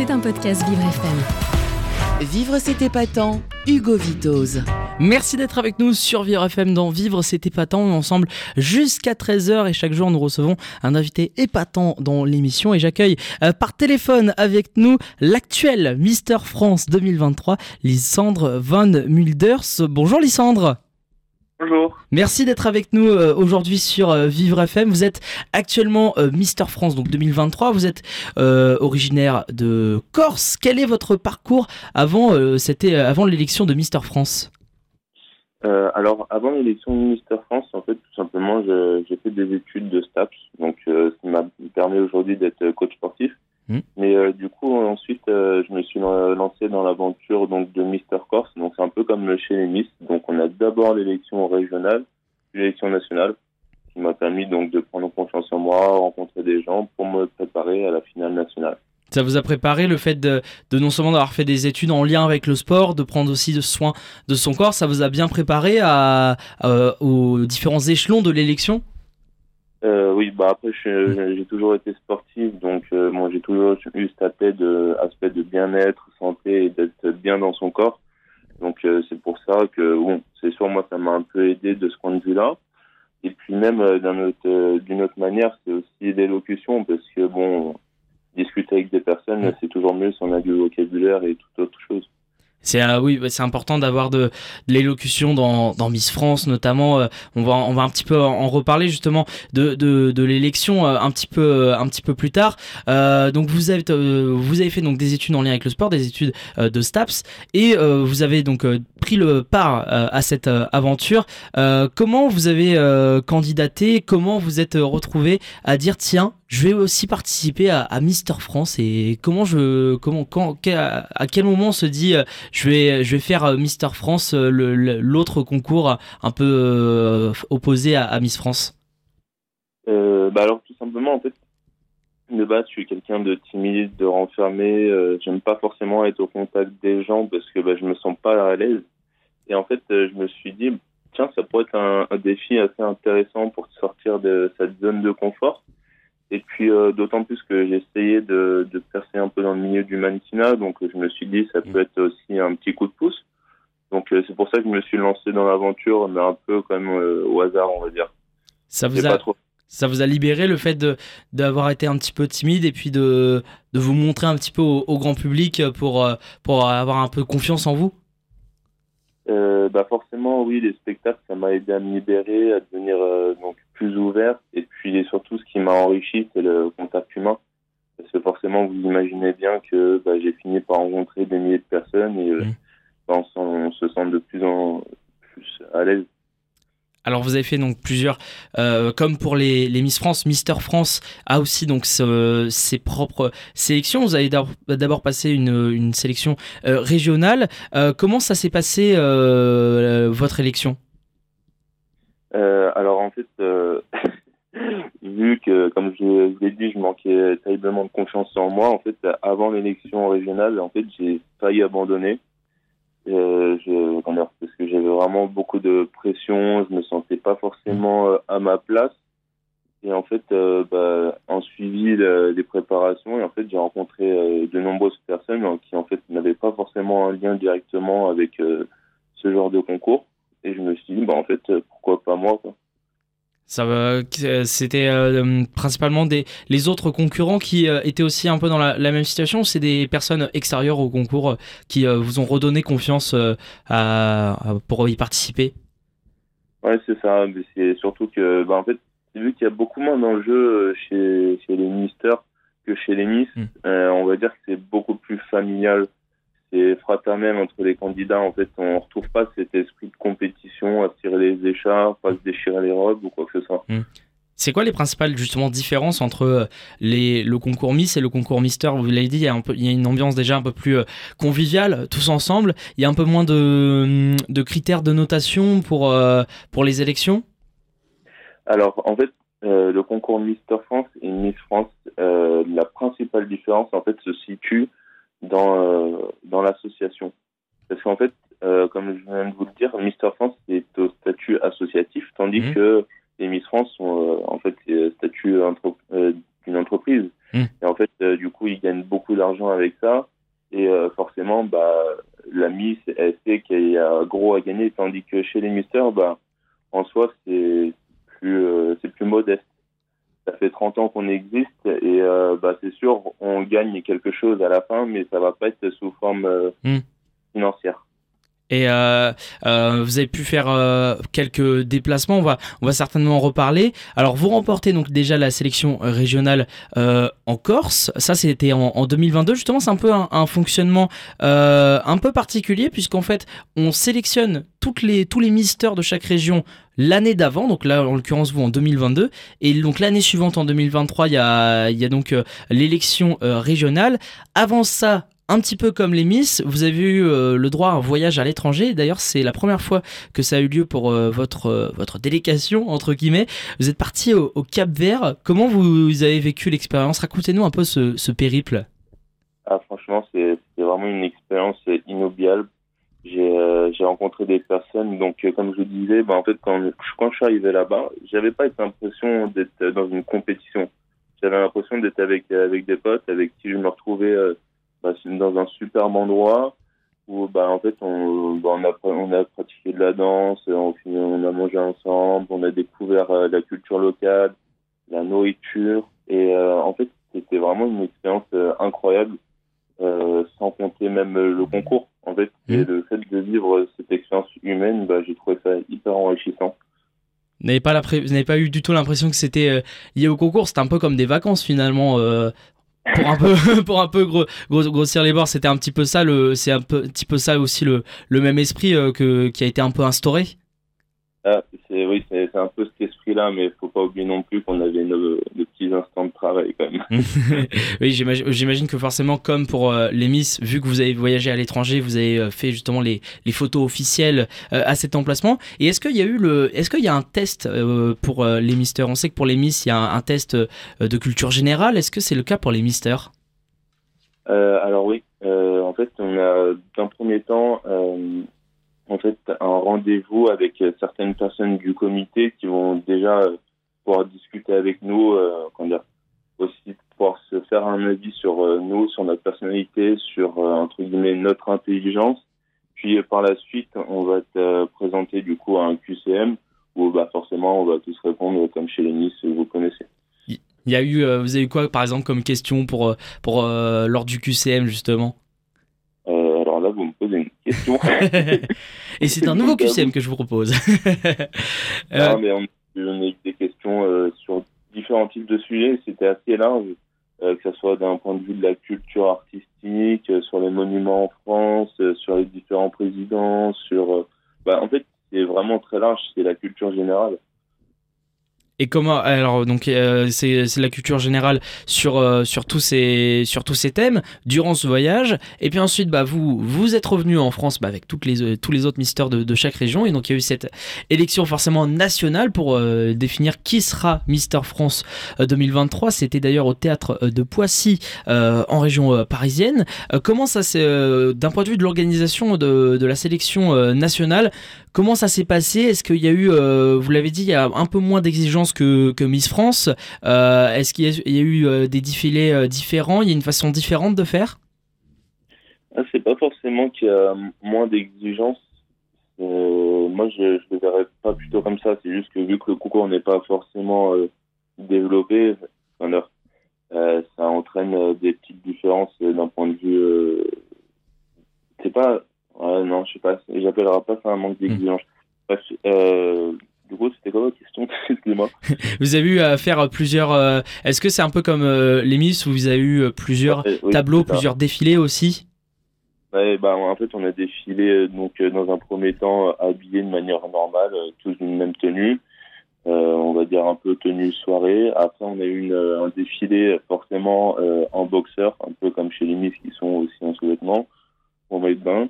C'est un podcast Vivre FM. Vivre c'est épatant, Hugo Vitoz. Merci d'être avec nous sur Vivre FM dans Vivre c'est épatant. ensemble jusqu'à 13h et chaque jour nous recevons un invité épatant dans l'émission et j'accueille euh, par téléphone avec nous l'actuel Mister France 2023, Lysandre Van Mulders. Bonjour Lysandre. Bonjour. Merci d'être avec nous euh, aujourd'hui sur euh, Vivre FM. Vous êtes actuellement euh, Mister France donc 2023. Vous êtes originaire de Corse. Quel est votre parcours avant c'était avant l'élection de Mister France? Alors avant l'élection de Mister France, en fait tout simplement j'ai fait des études de STAPS, donc ce qui m'a permis aujourd'hui d'être coach sportif. Hmm. Mais euh, du coup, ensuite, euh, je me suis lancé dans l'aventure donc de Mister Corse. Donc c'est un peu comme chez les Miss. Donc on a d'abord l'élection régionale, puis l'élection nationale, qui m'a permis donc de prendre confiance en moi, rencontrer des gens pour me préparer à la finale nationale. Ça vous a préparé le fait de, de non seulement d'avoir fait des études en lien avec le sport, de prendre aussi soin de son corps, ça vous a bien préparé à, aux différents échelons de l'élection? Euh, oui, bah après j'ai toujours été sportif, donc euh, moi j'ai toujours eu cet aspect de, aspect de bien-être, santé et d'être bien dans son corps. Donc euh, c'est pour ça que bon, c'est sûr moi ça m'a un peu aidé de ce point de vue-là. Et puis même euh, d'une autre, autre manière, c'est aussi l'élocution parce que bon, discuter avec des personnes, c'est toujours mieux si on a du vocabulaire et toute autre chose. C'est euh, oui, c'est important d'avoir de, de l'élocution dans, dans, Miss France notamment. Euh, on va on va un petit peu en reparler justement de, de, de l'élection euh, un petit peu un petit peu plus tard. donc vous avez vous avez fait donc des études en lien avec le sport, des études de STAPS et vous avez donc pris le part à cette aventure. comment vous avez candidaté? Comment vous êtes retrouvé à dire tiens je vais aussi participer à, Mister France et comment je comment quand à quel moment on se dit euh, je vais je vais faire euh, Mister France euh, l'autre concours un peu opposé à, Miss France? Bah alors tout simplement en fait de base je suis quelqu'un de timide de renfermé j'aime pas forcément être au contact des gens parce que bah, je me sens pas à l'aise. Et en fait je me suis dit tiens ça pourrait être un, un défi assez intéressant pour sortir de cette zone de confort et puis euh, d'autant plus que j'ai essayé de, de, percer un peu dans le milieu du mannequinat, donc je me suis dit ça peut être aussi un petit coup de pouce. Donc euh, c'est pour ça que je me suis lancé dans l'aventure, mais un peu comme euh, au hasard, on va dire. Ça vous a ça vous a libéré le fait d'avoir été un petit peu timide et puis de, de vous montrer un petit peu au, au grand public pour pour avoir un peu confiance en vous? bah forcément oui, les spectacles ça m'a aidé à me libérer, à devenir donc plus ouvert. Et puis surtout, ce qui m'a enrichi, c'est le contact humain. Parce que forcément, vous imaginez bien que bah, j'ai fini par rencontrer des milliers de personnes et euh, bah, on, se sent de plus en plus à l'aise. Alors vous avez fait donc plusieurs, euh, comme pour les, les, Miss France, Mister France a aussi donc ses propres sélections. Vous avez d'abord passé une, une sélection euh, régionale. comment ça s'est passé votre élection? Alors en fait, que, comme je vous l'ai dit, je manquais terriblement de confiance en moi, en fait, avant l'élection régionale, en fait, j'ai failli abandonner. Euh, je, parce que j'avais vraiment beaucoup de pression, je me sentais pas forcément euh, à ma place. Et en fait, euh, bah, en suivi les préparations, et en fait, j'ai rencontré de nombreuses personnes qui en fait n'avaient pas forcément un lien directement avec ce genre de concours. Et je me suis dit, bah, en fait, euh, pourquoi pas moi. Ça c'était euh, principalement des les autres concurrents qui euh, étaient aussi un peu dans la, même situation. C'est des personnes extérieures au concours qui vous ont redonné confiance à, pour y participer. Ouais, c'est ça. C'est surtout que, bah, en fait, vu qu'il y a beaucoup moins d'enjeux chez, chez les ministères que chez les Miss, hmm. on va dire que c'est beaucoup plus familial c'est fraternel entre les candidats. En fait, on retrouve pas cet esprit de compétition à se tirer les écharpes, à se déchirer les robes ou quoi que ce soit. Hmm. C'est quoi les principales justement différences entre euh, les, le concours Miss et le concours Mister? Vous l'avez dit, il y, a un peu, il y a une ambiance déjà un peu plus euh, conviviale, tous ensemble. Il y a un peu moins de, de critères de notation pour, euh, pour les élections? Alors, en fait, le concours Mister France et Miss France, la principale différence, en fait, se situe dans, euh, dans l'association. Parce qu'en fait, euh, comme je viens de vous le dire, Mister France est au statut associatif, tandis mmh. que les Miss France sont euh, en fait statut d'une entreprise. Hmm. Et en fait, du coup, ils gagnent beaucoup d'argent avec ça. Et forcément, bah, la Miss, elle sait qu'il y a gros à gagner, tandis que chez les Misters, bah, en soi, c'est plus, c'est plus modeste ça fait 30 ans qu'on existe et euh, bah, c'est sûr, on gagne quelque chose à la fin, mais ça va pas être sous forme euh, hmm. financière. Et euh, euh, vous avez pu faire euh, quelques déplacements. On va, on va certainement en reparler. Alors, vous remportez donc déjà la sélection régionale en Corse. Ça, c'était en, en, 2022. Justement, c'est un peu un, fonctionnement un peu particulier puisqu'en fait, on sélectionne les, tous les misters de chaque région l'année d'avant, donc là en l'occurrence vous en 2022, et donc l'année suivante en 2023 il y a, il y a donc l'élection régionale. Avant ça, un petit peu comme les Miss, vous avez eu euh, le droit à un voyage à l'étranger. D'ailleurs, c'est la première fois que ça a eu lieu pour euh, votre, euh, votre délégation, entre guillemets. Vous êtes parti au, Cap Vert. Comment vous, avez vécu l'expérience? Racontez-nous un peu ce, périple. Ah, franchement, c'est vraiment une expérience inoubliable. J'ai rencontré des personnes, donc comme je disais, bah, en fait, quand, je suis arrivé là-bas, j'avais pas l'impression d'être dans une compétition. J'avais l'impression d'être avec, avec des potes avec qui je me retrouvais bah, dans un superbe endroit où bah, en fait on, bah, on, a, on a pratiqué de la danse, on, on a mangé ensemble, on a découvert euh, la culture locale, la nourriture et euh, en fait c'était vraiment une expérience euh, incroyable sans compter même le concours. En fait et mmh. le fait de vivre cette expérience humaine bah, j'ai trouvé ça hyper enrichissant. Vous n'avez pas, pas eu du tout l'impression que c'était lié au concours, c'était un peu comme des vacances finalement pour un peu gros, grossir les bords c'était un petit peu ça c'est un ça aussi le, même esprit euh, qui a été un peu instauré ah, c'est oui c'est un peu cet esprit là mais faut pas oublier non plus qu'on avait nos, petits instants de travail quand même. Oui j'imagine que forcément comme pour euh, les Miss vu que vous avez voyagé à l'étranger vous avez euh, fait justement les, les photos officielles à cet emplacement. Et est-ce qu'il y a eu le est-ce qu'il y a un test pour les Misters? On sait que pour les Miss il y a un, un test de culture générale. Est-ce que c'est le cas pour les Misters? Alors oui en fait on a d'un premier temps en fait un rendez-vous avec euh, certaines personnes du comité qui vont déjà euh, pouvoir discuter avec nous, euh, dire, aussi pouvoir se faire un avis sur nous, sur notre personnalité, sur entre guillemets notre intelligence. Puis par la suite, on va te présenter du coup à un QCM où bah forcément on va tous répondre comme chez les Nice, vous connaissez. Il y a eu, vous avez eu quoi par exemple comme question pour pour lors du QCM justement? Alors là, vous me posez une question. Et c'est un nouveau QCM que je vous propose. non, mais on, a eu des questions euh, sur différents types de sujets. C'était assez large, euh, que ce soit d'un point de vue de la culture artistique, euh, sur les monuments en France, sur les différents présidents, sur. Bah, en fait, c'est vraiment très large. C'est la culture générale. Et comment alors donc euh, c'est la culture générale sur euh, sur tous ces sur tous ces thèmes durant ce voyage. Et puis ensuite bah vous vous êtes revenu en France bah, avec toutes les tous les autres mystères de, de, chaque région. Et donc il y a eu cette élection forcément nationale pour euh, définir qui sera Mister France 2023 c'était d'ailleurs au théâtre de Poissy en région parisienne. Comment ça c'est d'un point de vue de l'organisation de, de la sélection nationale comment ça s'est passé? Est-ce qu'il y a eu vous l'avez dit il y a un peu moins d'exigences que, Miss France. Euh, est-ce qu'il y, a eu euh, des défilés euh, différents? Il y a une façon différente de faire? Ah, C'est pas forcément qu'il y a moins d'exigences. moi, je ne le verrais pas plutôt comme ça. C'est juste que vu que le concours n'est pas forcément développé, ça entraîne des petites différences d'un point de vue. c'est pas. non, je sais pas. J'appellerai pas ça un manque d'exigence. Du coup, c'était quoi votre question Excusez-moi. vous avez eu à faire plusieurs. Euh, est-ce que c'est un peu comme euh, les Miss où vous avez eu euh, plusieurs tableaux, plusieurs défilés aussi? Ouais, bah, En fait, on a défilé donc, dans un premier temps habillés de manière normale, tous d'une même tenue. on va dire un peu tenue soirée. Après, on a eu un défilé forcément en boxeur, un peu comme chez les Miss qui sont aussi en sous-vêtements, en maillot de bain.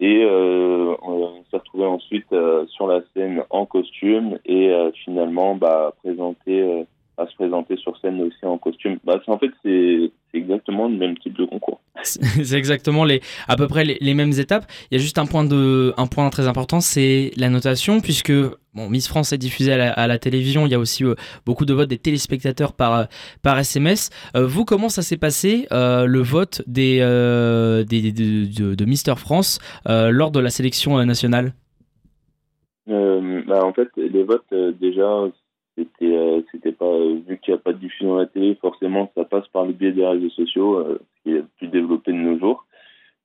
Et euh, on s'est retrouvé ensuite euh, sur la scène en costume et euh, finalement bah, présenter, à se présenter sur scène aussi en costume. Bah, en fait, c'est exactement le même type de concours. c'est exactement les, à peu près les, mêmes étapes. Il y a juste un point, de, un point très important, c'est la notation, puisque bon, Miss France est diffusée à la, télévision. Il y a aussi euh, beaucoup de votes des téléspectateurs par, par SMS. Euh, vous, comment ça s'est passé, euh, le vote des, des, de, de, Mister France lors de la sélection nationale? Bah, En fait, les votes, déjà, c'était c'était pas vu qu'il n'y a pas de diffusion à la télé forcément ça passe par le biais des réseaux sociaux qui est plus développé de nos jours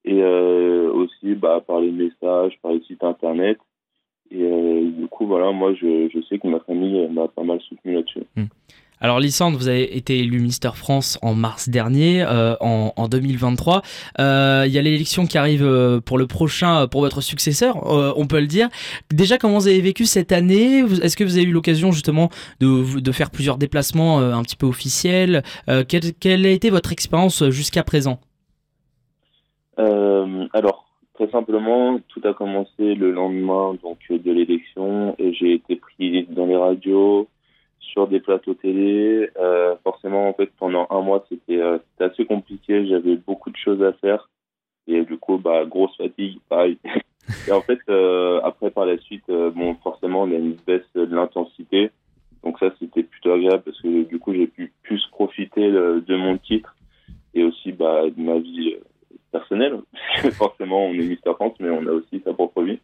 et aussi bah, par les messages par les sites internet et euh, du coup, voilà, moi, je, je sais que ma famille m'a pas mal soutenu là-dessus. Hmm. Alors Lysandre, vous avez été élu Mister France en mars dernier, euh, en, en, 2023. Euh, il y a l'élection qui arrive euh, pour le prochain, pour votre successeur, on peut le dire. Déjà, comment vous avez vécu cette année? Est-ce que vous avez eu l'occasion justement de, de, faire plusieurs déplacements un petit peu officiels quelle, quelle, a été votre expérience jusqu'à présent? Alors, Très simplement, tout a commencé le lendemain donc de l'élection et j'ai été pris dans les radios, sur des plateaux télé. Euh, forcément, en fait, pendant un mois, c'était euh, assez compliqué. J'avais beaucoup de choses à faire et du coup, bah, grosse fatigue, pareil. et en fait, euh, après, par la suite, bon, forcément, il y a une baisse de l'intensité. Donc ça, c'était plutôt agréable parce que du coup, j'ai pu plus profiter de mon titre et aussi bah, de ma vie personnel. Forcément, on est Mister France, mais on a aussi sa propre vie.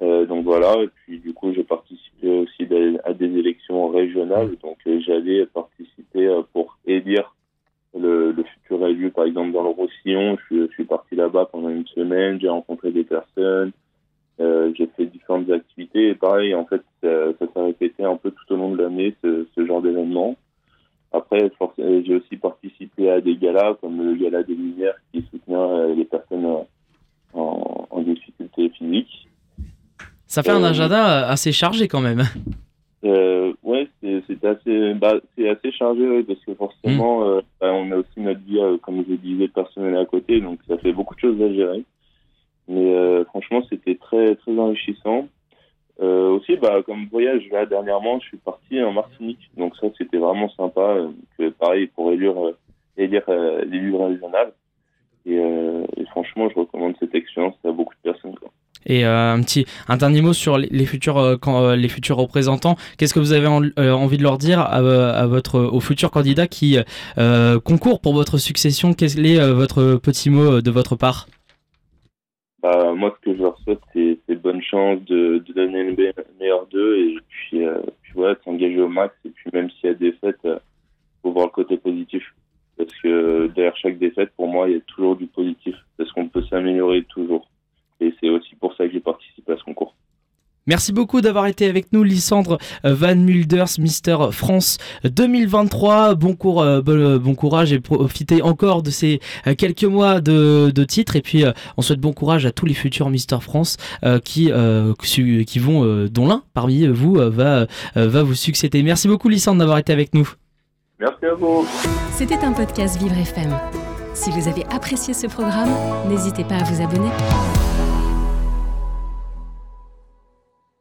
Donc voilà, et puis du coup, j'ai aussi à des élections régionales. Donc euh, j'allais participer euh, pour élire le, le, futur élu, par exemple, dans le Roussillon. Je, suis parti là-bas pendant une semaine, j'ai rencontré des personnes, euh, j'ai fait différentes activités. Et pareil, en fait, ça, ça s'est répété un peu tout au long de l'année, ce, ce genre d'événement. Après, j'ai aussi participé à des galas comme le gala des Lumières qui soutient les personnes en, en difficulté physique. Ça fait un euh, agenda assez chargé quand même. Euh, ouais, c'est assez, bah, assez chargé parce que forcément, hmm. bah, on a aussi notre vie, comme je disais, personnelle à côté, donc ça fait beaucoup de choses à gérer. Mais franchement, c'était très très enrichissant. Euh, aussi, bah, comme voyage, là, dernièrement, je suis parti en Martinique. Donc ça, c'était vraiment sympa. Euh, pareil, pour élire, euh, élire euh, l'élu régional. Et, euh, et, franchement, je recommande cette expérience à beaucoup de personnes. Quoi. Et euh, un petit, un dernier mot sur les, futurs, quand, les futurs représentants. Qu'est-ce que vous avez envie de leur dire à, votre, aux futurs candidats qui concourent pour votre succession? Quel est votre petit mot de votre part? Bah, moi, ce que je leur souhaite, c'est, bonne chance de, donner le meilleur d'eux et puis, euh, s'engager au max. Et puis même s'il y a des défaite, il euh, faut voir le côté positif. Parce que derrière chaque défaite, pour moi, il y a toujours du positif. Parce qu'on peut s'améliorer toujours. Et c'est aussi pour ça que j'ai participé à ce concours. Merci beaucoup d'avoir été avec nous, Lysandre Van Mulders, Mister France 2023. Bon, cours, euh, euh, bon, courage et profitez encore de ces euh, quelques mois de, de titres. Et puis, on souhaite bon courage à tous les futurs Mister France qui, qui vont, dont l'un parmi vous va, va vous succéder. Merci beaucoup, Lysandre, d'avoir été avec nous. Merci à vous. C'était un podcast Vivre FM. Si vous avez apprécié ce programme, n'hésitez pas à vous abonner.